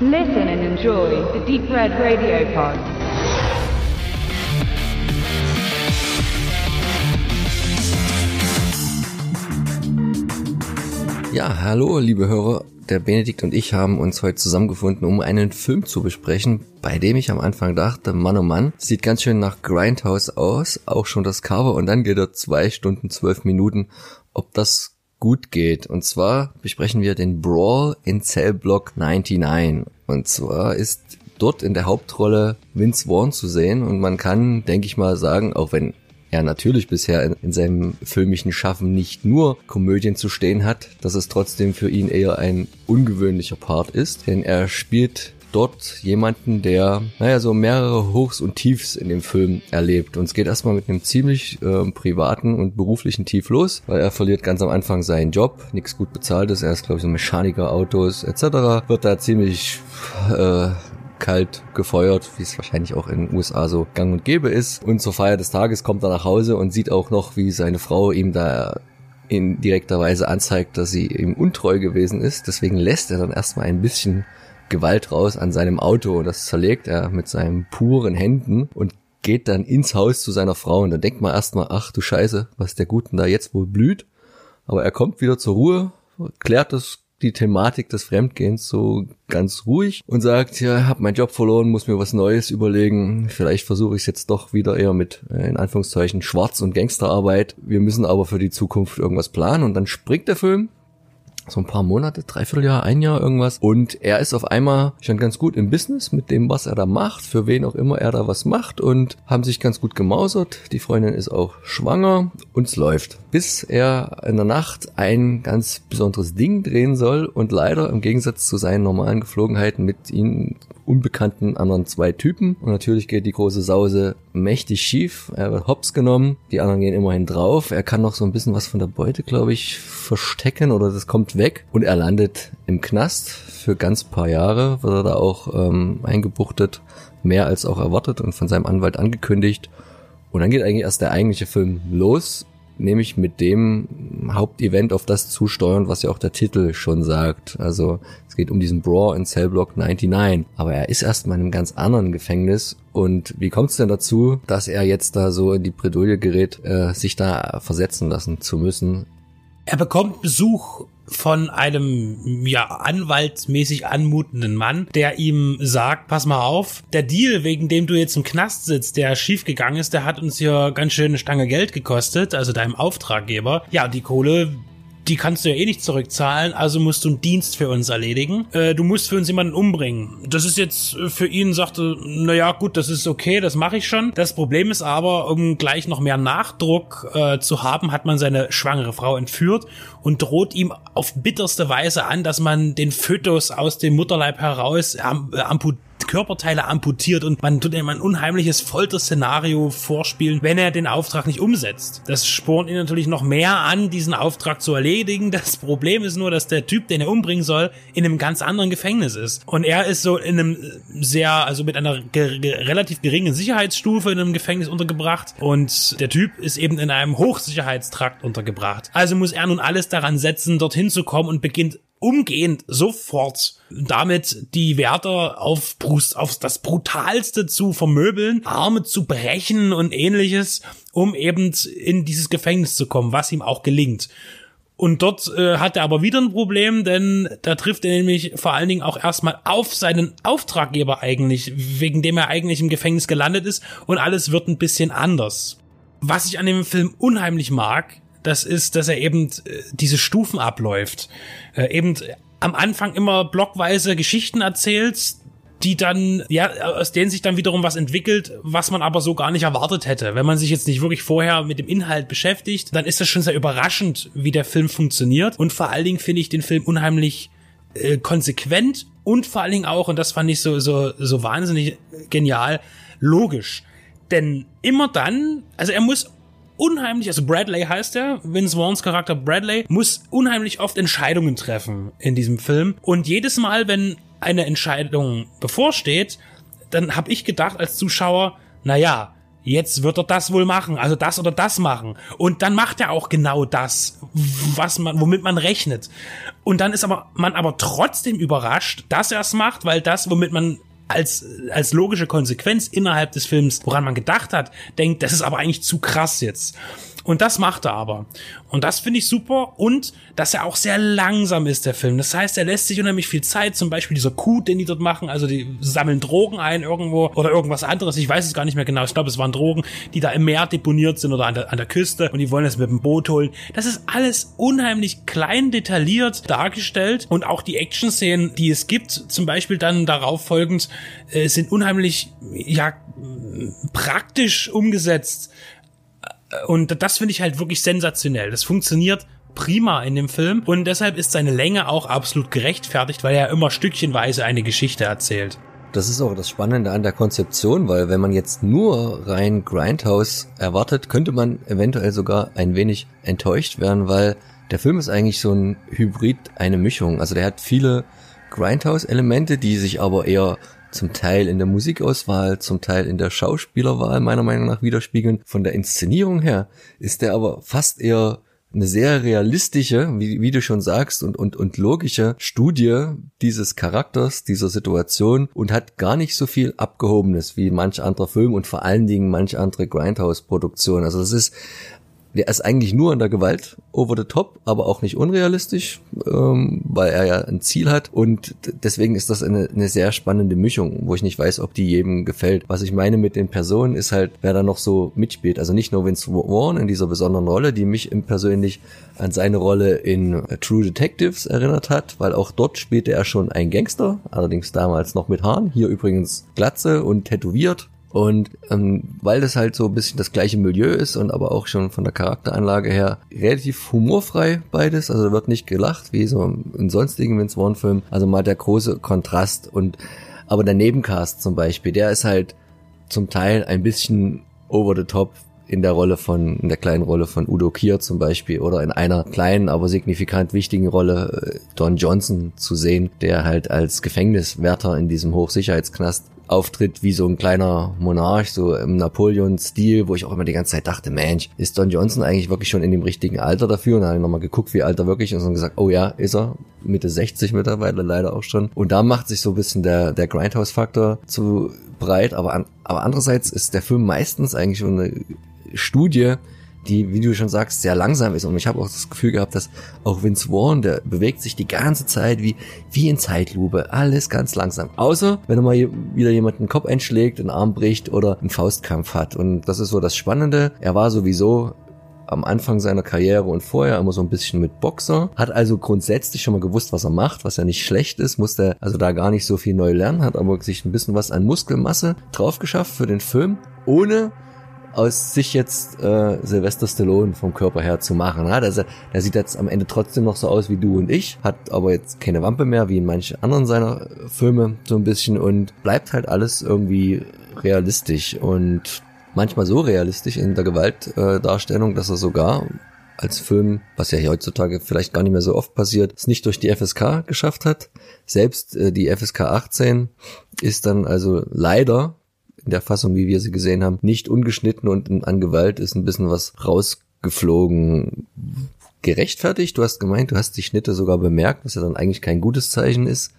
Listen and enjoy the Deep Red Radio Pod. Ja, hallo, liebe Hörer. Der Benedikt und ich haben uns heute zusammengefunden, um einen Film zu besprechen, bei dem ich am Anfang dachte, Mann oh Mann, sieht ganz schön nach Grindhouse aus, auch schon das Cover und dann geht er zwei Stunden, zwölf Minuten, ob das gut geht. Und zwar besprechen wir den Brawl in Cell Block 99. Und zwar ist dort in der Hauptrolle Vince Vaughn zu sehen und man kann, denke ich mal, sagen, auch wenn er natürlich bisher in, in, seinem filmischen Schaffen nicht nur Komödien zu stehen hat, dass es trotzdem für ihn eher ein ungewöhnlicher Part ist, denn er spielt dort jemanden, der, naja, so mehrere Hochs und Tiefs in dem Film erlebt. Und es geht erstmal mit einem ziemlich äh, privaten und beruflichen Tief los, weil er verliert ganz am Anfang seinen Job, nichts gut bezahltes, er ist, glaube ich, so Mechaniker, Autos etc., wird da ziemlich äh, kalt gefeuert, wie es wahrscheinlich auch in den USA so gang und gäbe ist. Und zur Feier des Tages kommt er nach Hause und sieht auch noch, wie seine Frau ihm da in direkter Weise anzeigt, dass sie ihm untreu gewesen ist. Deswegen lässt er dann erstmal ein bisschen Gewalt raus an seinem Auto und das zerlegt er mit seinen puren Händen und geht dann ins Haus zu seiner Frau und dann denkt man erstmal, ach du Scheiße, was der Guten da jetzt wohl blüht. Aber er kommt wieder zur Ruhe, klärt das die Thematik des Fremdgehens so ganz ruhig und sagt, ja, hab meinen Job verloren, muss mir was Neues überlegen. Vielleicht versuche ich es jetzt doch wieder eher mit, äh, in Anführungszeichen, Schwarz- und Gangsterarbeit. Wir müssen aber für die Zukunft irgendwas planen und dann springt der Film so ein paar Monate, dreiviertel Jahr, ein Jahr irgendwas. Und er ist auf einmal schon ganz gut im Business mit dem, was er da macht, für wen auch immer er da was macht und haben sich ganz gut gemausert. Die Freundin ist auch schwanger und es läuft. Bis er in der Nacht ein ganz besonderes Ding drehen soll und leider im Gegensatz zu seinen normalen Geflogenheiten mit ihnen unbekannten anderen zwei Typen. Und natürlich geht die große Sause mächtig schief. Er wird hops genommen. Die anderen gehen immerhin drauf. Er kann noch so ein bisschen was von der Beute, glaube ich, verstecken oder das kommt weg. Und er landet im Knast für ganz paar Jahre. Wird er da auch ähm, eingebuchtet. Mehr als auch erwartet und von seinem Anwalt angekündigt. Und dann geht eigentlich erst der eigentliche Film los nämlich mit dem Hauptevent auf das zusteuern, was ja auch der Titel schon sagt. Also es geht um diesen Brawl in Cellblock 99. Aber er ist erstmal in einem ganz anderen Gefängnis. Und wie kommt es denn dazu, dass er jetzt da so in die Bredouille gerät, äh, sich da versetzen lassen zu müssen? Er bekommt Besuch von einem ja anwaltsmäßig anmutenden Mann, der ihm sagt, pass mal auf, der Deal, wegen dem du jetzt im Knast sitzt, der schiefgegangen ist, der hat uns hier ganz schön eine Stange Geld gekostet, also deinem Auftraggeber. Ja, die Kohle die kannst du ja eh nicht zurückzahlen, also musst du einen Dienst für uns erledigen. Äh, du musst für uns jemanden umbringen. Das ist jetzt äh, für ihn, sagte, naja, gut, das ist okay, das mache ich schon. Das Problem ist aber, um gleich noch mehr Nachdruck äh, zu haben, hat man seine schwangere Frau entführt und droht ihm auf bitterste Weise an, dass man den Fötus aus dem Mutterleib heraus am, äh, amputiert Körperteile amputiert und man tut ihm ein unheimliches Folterszenario vorspielen, wenn er den Auftrag nicht umsetzt. Das spornt ihn natürlich noch mehr an, diesen Auftrag zu erledigen. Das Problem ist nur, dass der Typ, den er umbringen soll, in einem ganz anderen Gefängnis ist. Und er ist so in einem sehr, also mit einer ge ge relativ geringen Sicherheitsstufe in einem Gefängnis untergebracht und der Typ ist eben in einem Hochsicherheitstrakt untergebracht. Also muss er nun alles daran setzen, dorthin zu kommen und beginnt umgehend sofort damit die Wärter auf, Brust, auf das Brutalste zu vermöbeln, Arme zu brechen und ähnliches, um eben in dieses Gefängnis zu kommen, was ihm auch gelingt. Und dort äh, hat er aber wieder ein Problem, denn da trifft er nämlich vor allen Dingen auch erstmal auf seinen Auftraggeber eigentlich, wegen dem er eigentlich im Gefängnis gelandet ist und alles wird ein bisschen anders. Was ich an dem Film unheimlich mag, das ist, dass er eben äh, diese Stufen abläuft. Äh, eben am Anfang immer blockweise Geschichten erzählt, die dann, ja, aus denen sich dann wiederum was entwickelt, was man aber so gar nicht erwartet hätte. Wenn man sich jetzt nicht wirklich vorher mit dem Inhalt beschäftigt, dann ist das schon sehr überraschend, wie der Film funktioniert. Und vor allen Dingen finde ich den Film unheimlich äh, konsequent und vor allen Dingen auch, und das fand ich so, so, so wahnsinnig genial, logisch. Denn immer dann, also er muss unheimlich, also Bradley heißt er, Vince Vaughns Charakter Bradley, muss unheimlich oft Entscheidungen treffen in diesem Film. Und jedes Mal, wenn eine Entscheidung bevorsteht, dann habe ich gedacht als Zuschauer, na ja, jetzt wird er das wohl machen, also das oder das machen. Und dann macht er auch genau das, was man, womit man rechnet. Und dann ist aber man aber trotzdem überrascht, dass er es macht, weil das, womit man als, als logische Konsequenz innerhalb des Films, woran man gedacht hat, denkt, das ist aber eigentlich zu krass jetzt. Und das macht er aber. Und das finde ich super. Und dass er auch sehr langsam ist, der Film. Das heißt, er lässt sich unheimlich viel Zeit. Zum Beispiel dieser Coup, den die dort machen. Also die sammeln Drogen ein irgendwo oder irgendwas anderes. Ich weiß es gar nicht mehr genau. Ich glaube, es waren Drogen, die da im Meer deponiert sind oder an der, an der Küste. Und die wollen es mit dem Boot holen. Das ist alles unheimlich klein detailliert dargestellt. Und auch die Action-Szenen, die es gibt, zum Beispiel dann darauf folgend, äh, sind unheimlich, ja, praktisch umgesetzt und das finde ich halt wirklich sensationell. Das funktioniert prima in dem Film und deshalb ist seine Länge auch absolut gerechtfertigt, weil er immer stückchenweise eine Geschichte erzählt. Das ist auch das Spannende an der Konzeption, weil wenn man jetzt nur rein Grindhouse erwartet, könnte man eventuell sogar ein wenig enttäuscht werden, weil der Film ist eigentlich so ein Hybrid, eine Mischung. Also der hat viele Grindhouse-Elemente, die sich aber eher zum Teil in der Musikauswahl, zum Teil in der Schauspielerwahl meiner Meinung nach widerspiegeln. Von der Inszenierung her ist der aber fast eher eine sehr realistische, wie, wie du schon sagst, und, und, und logische Studie dieses Charakters, dieser Situation und hat gar nicht so viel Abgehobenes wie manch anderer Film und vor allen Dingen manch andere Grindhouse-Produktion. Also das ist der ist eigentlich nur in der Gewalt over the top, aber auch nicht unrealistisch, ähm, weil er ja ein Ziel hat und deswegen ist das eine, eine sehr spannende Mischung, wo ich nicht weiß, ob die jedem gefällt. Was ich meine mit den Personen ist halt, wer da noch so mitspielt. Also nicht nur Vince Vaughn in dieser besonderen Rolle, die mich persönlich an seine Rolle in True Detectives erinnert hat, weil auch dort spielte er schon ein Gangster, allerdings damals noch mit Haaren, hier übrigens Glatze und tätowiert und ähm, weil das halt so ein bisschen das gleiche Milieu ist und aber auch schon von der Charakteranlage her relativ humorfrei beides, also wird nicht gelacht wie so in sonstigen Vince Vaughn Filmen, also mal der große Kontrast und aber der Nebencast zum Beispiel, der ist halt zum Teil ein bisschen over the top in der Rolle von, in der kleinen Rolle von Udo Kier zum Beispiel oder in einer kleinen, aber signifikant wichtigen Rolle äh, Don Johnson zu sehen, der halt als Gefängniswärter in diesem Hochsicherheitsknast auftritt wie so ein kleiner Monarch, so im Napoleon-Stil, wo ich auch immer die ganze Zeit dachte, Mensch, ist Don Johnson eigentlich wirklich schon in dem richtigen Alter dafür? Und dann habe ich nochmal geguckt, wie alt er wirklich ist und gesagt, oh ja, ist er. Mitte 60 mittlerweile leider auch schon. Und da macht sich so ein bisschen der, der Grindhouse-Faktor zu breit, aber, an, aber andererseits ist der Film meistens eigentlich schon eine Studie, die, wie du schon sagst, sehr langsam ist. Und ich habe auch das Gefühl gehabt, dass auch Vince Vaughn, der bewegt sich die ganze Zeit wie, wie in Zeitlupe. Alles ganz langsam. Außer, wenn er mal wieder jemanden den Kopf einschlägt, einen Arm bricht oder einen Faustkampf hat. Und das ist so das Spannende. Er war sowieso am Anfang seiner Karriere und vorher immer so ein bisschen mit Boxer, hat also grundsätzlich schon mal gewusst, was er macht, was ja nicht schlecht ist, musste also da gar nicht so viel neu lernen, hat aber sich ein bisschen was an Muskelmasse drauf geschafft für den Film, ohne aus sich jetzt äh, Sylvester Stallone vom Körper her zu machen. Ja? Also, der sieht jetzt am Ende trotzdem noch so aus wie du und ich, hat aber jetzt keine Wampe mehr, wie in manchen anderen seiner Filme so ein bisschen und bleibt halt alles irgendwie realistisch und manchmal so realistisch in der Gewaltdarstellung, äh, dass er sogar als Film, was ja heutzutage vielleicht gar nicht mehr so oft passiert, es nicht durch die FSK geschafft hat. Selbst äh, die FSK 18 ist dann also leider in der Fassung, wie wir sie gesehen haben, nicht ungeschnitten und an Gewalt ist ein bisschen was rausgeflogen. Gerechtfertigt? Du hast gemeint, du hast die Schnitte sogar bemerkt, was ja dann eigentlich kein gutes Zeichen ist.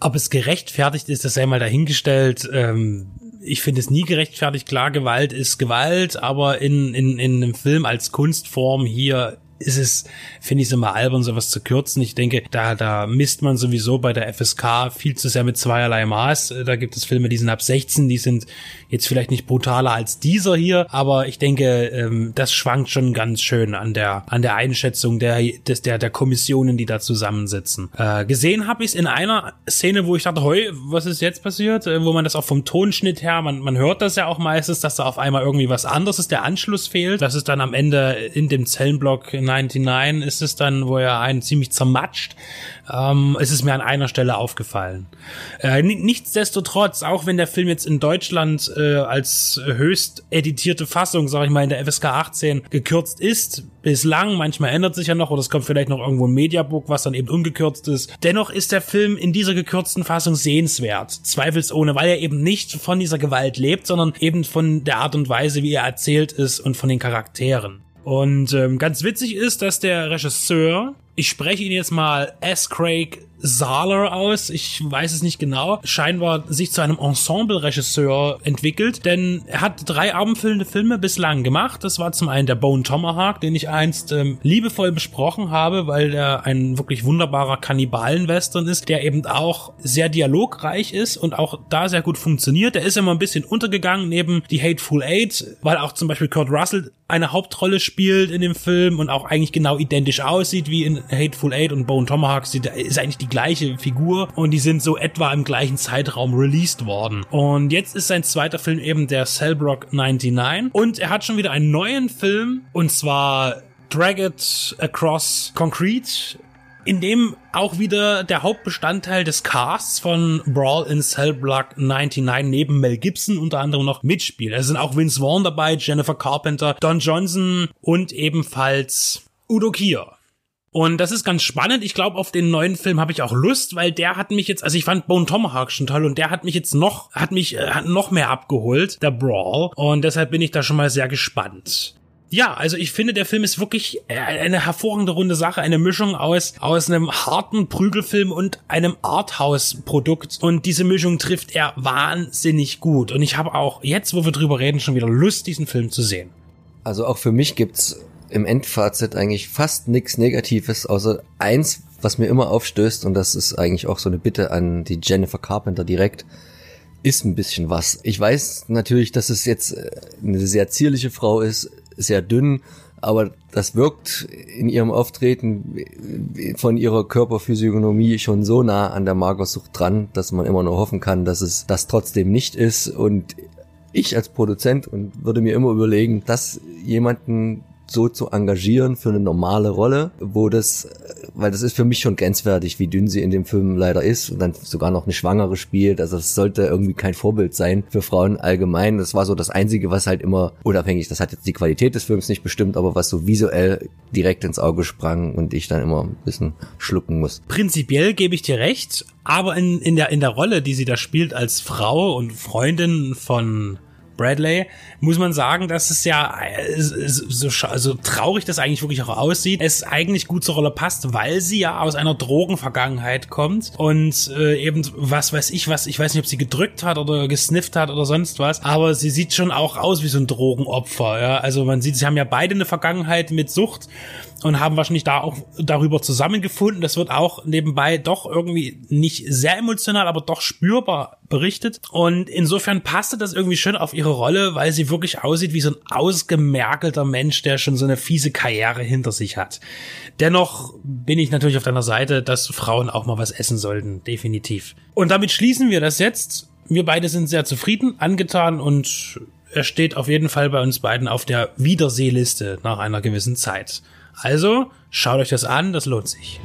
Ob es gerechtfertigt ist, das sei mal dahingestellt. Ähm, ich finde es nie gerechtfertigt. Klar, Gewalt ist Gewalt, aber in, in, in einem Film als Kunstform hier ist es, finde ich es immer albern, sowas zu kürzen. Ich denke, da, da misst man sowieso bei der FSK viel zu sehr mit zweierlei Maß. Da gibt es Filme, die sind ab 16, die sind jetzt vielleicht nicht brutaler als dieser hier, aber ich denke, ähm, das schwankt schon ganz schön an der, an der Einschätzung der, des, der, der Kommissionen, die da zusammensitzen. Äh, gesehen habe ich es in einer Szene, wo ich dachte, heu, was ist jetzt passiert? Äh, wo man das auch vom Tonschnitt her, man, man hört das ja auch meistens, dass da auf einmal irgendwie was anderes ist, der Anschluss fehlt. Das ist dann am Ende in dem Zellenblock 99 ist es dann, wo er einen ziemlich zermatscht. Ähm, es ist mir an einer Stelle aufgefallen. Äh, nichtsdestotrotz, auch wenn der Film jetzt in Deutschland äh, als höchst editierte Fassung, sag ich mal, in der FSK 18 gekürzt ist, bislang, manchmal ändert sich ja noch, oder es kommt vielleicht noch irgendwo ein Mediabook, was dann eben ungekürzt ist. Dennoch ist der Film in dieser gekürzten Fassung sehenswert. Zweifelsohne, weil er eben nicht von dieser Gewalt lebt, sondern eben von der Art und Weise, wie er erzählt ist und von den Charakteren. Und ähm, ganz witzig ist, dass der Regisseur, ich spreche ihn jetzt mal S. Craig Zahler aus, ich weiß es nicht genau, scheinbar sich zu einem Ensemble-Regisseur entwickelt, denn er hat drei abendfüllende Filme bislang gemacht. Das war zum einen der Bone Tomahawk, den ich einst ähm, liebevoll besprochen habe, weil der ein wirklich wunderbarer Kannibalen-Western ist, der eben auch sehr dialogreich ist und auch da sehr gut funktioniert. Der ist immer ein bisschen untergegangen neben die Hateful Eight, weil auch zum Beispiel Kurt Russell eine Hauptrolle spielt in dem Film und auch eigentlich genau identisch aussieht wie in Hateful Eight und Bone Tomahawk. Ist eigentlich die gleiche Figur und die sind so etwa im gleichen Zeitraum released worden. Und jetzt ist sein zweiter Film eben der Cellbrock 99 und er hat schon wieder einen neuen Film und zwar Drag It Across Concrete in dem auch wieder der Hauptbestandteil des Casts von Brawl in Cell Block 99 neben Mel Gibson unter anderem noch mitspielt. Es sind auch Vince Vaughn dabei, Jennifer Carpenter, Don Johnson und ebenfalls Udo Kier. Und das ist ganz spannend. Ich glaube, auf den neuen Film habe ich auch Lust, weil der hat mich jetzt, also ich fand Bone Tomahawk schon toll und der hat mich jetzt noch, hat mich äh, hat noch mehr abgeholt, der Brawl. Und deshalb bin ich da schon mal sehr gespannt. Ja, also ich finde, der Film ist wirklich äh, eine hervorragende runde Sache, eine Mischung aus aus einem harten Prügelfilm und einem Arthouse-Produkt und diese Mischung trifft er wahnsinnig gut und ich habe auch jetzt, wo wir drüber reden, schon wieder Lust, diesen Film zu sehen. Also auch für mich gibt's im Endfazit eigentlich fast nichts Negatives, außer eins, was mir immer aufstößt, und das ist eigentlich auch so eine Bitte an die Jennifer Carpenter direkt, ist ein bisschen was. Ich weiß natürlich, dass es jetzt äh, eine sehr zierliche Frau ist, sehr dünn, aber das wirkt in ihrem Auftreten von ihrer Körperphysiognomie schon so nah an der Magersucht dran, dass man immer nur hoffen kann, dass es das trotzdem nicht ist. Und ich als Produzent und würde mir immer überlegen, dass jemanden so zu engagieren für eine normale Rolle, wo das, weil das ist für mich schon grenzwertig, wie dünn sie in dem Film leider ist und dann sogar noch eine Schwangere spielt. Also das sollte irgendwie kein Vorbild sein für Frauen allgemein. Das war so das Einzige, was halt immer unabhängig, das hat jetzt die Qualität des Films nicht bestimmt, aber was so visuell direkt ins Auge sprang und ich dann immer ein bisschen schlucken muss. Prinzipiell gebe ich dir recht, aber in, in, der, in der Rolle, die sie da spielt als Frau und Freundin von Bradley, muss man sagen, dass es ja äh, so also traurig das eigentlich wirklich auch aussieht, es eigentlich gut zur Rolle passt, weil sie ja aus einer Drogenvergangenheit kommt und äh, eben was weiß ich was, ich weiß nicht, ob sie gedrückt hat oder gesnifft hat oder sonst was, aber sie sieht schon auch aus wie so ein Drogenopfer, ja, also man sieht, sie haben ja beide eine Vergangenheit mit Sucht und haben wahrscheinlich da auch darüber zusammengefunden. Das wird auch nebenbei doch irgendwie nicht sehr emotional, aber doch spürbar berichtet. Und insofern passte das irgendwie schön auf ihre Rolle, weil sie wirklich aussieht wie so ein ausgemerkelter Mensch, der schon so eine fiese Karriere hinter sich hat. Dennoch bin ich natürlich auf deiner Seite, dass Frauen auch mal was essen sollten, definitiv. Und damit schließen wir das jetzt. Wir beide sind sehr zufrieden, angetan und er steht auf jeden Fall bei uns beiden auf der Wiedersehliste nach einer gewissen Zeit. Also, schaut euch das an, das lohnt sich.